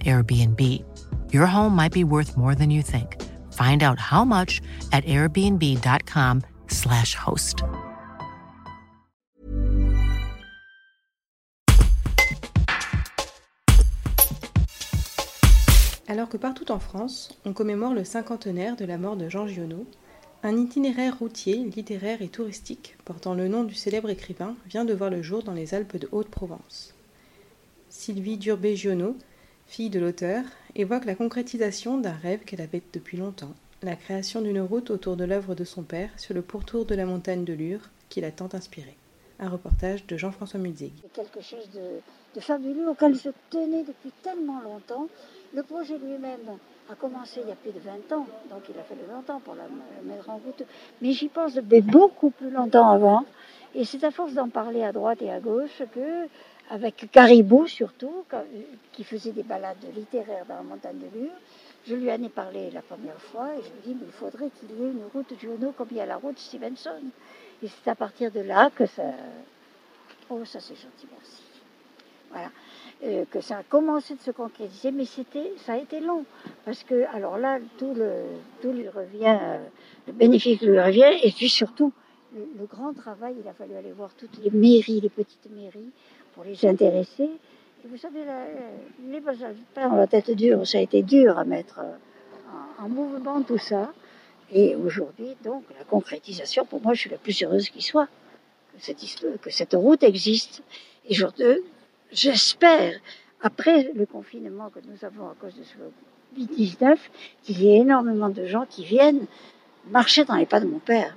Airbnb. Your home might be worth more than you think. Find out how much at airbnb.com/slash host. Alors que partout en France, on commémore le cinquantenaire de la mort de Jean Giono, un itinéraire routier, littéraire et touristique portant le nom du célèbre écrivain vient de voir le jour dans les Alpes de Haute-Provence. Sylvie Durbé-Giono, fille de l'auteur, évoque la concrétisation d'un rêve qu'elle avait depuis longtemps, la création d'une route autour de l'œuvre de son père sur le pourtour de la montagne de Lure qui l'a tant inspiré. Un reportage de Jean-François Mulzig. C'est quelque chose de, de fabuleux auquel je tenais depuis tellement longtemps. Le projet lui-même a commencé il y a plus de 20 ans, donc il a fallu longtemps pour la mettre en route. Mais j'y pense depuis beaucoup plus longtemps avant. Et c'est à force d'en parler à droite et à gauche que, avec Caribou surtout, qui faisait des balades littéraires dans la montagne de Lure, je lui en ai parlé la première fois et je lui ai dit, mais il faudrait qu'il y ait une route Juno comme il y a la route Stevenson. Et c'est à partir de là que ça... Oh, ça c'est gentil, merci. Voilà. Euh, que ça a commencé de se concrétiser, mais c'était, ça a été long. Parce que, alors là, tout, le, tout lui revient, euh, le bénéfice lui revient, et puis surtout, le, grand travail, il a fallu aller voir toutes les mairies, les petites mairies, pour les intéresser. Et vous savez, la, les pas dans la tête dure, ça a été dur à mettre en, en mouvement tout ça. Et aujourd'hui, donc, la concrétisation, pour moi, je suis la plus heureuse qui soit. Que cette, route existe. Et je, j'espère, après le confinement que nous avons à cause de ce Covid-19, qu'il y ait énormément de gens qui viennent marcher dans les pas de mon père.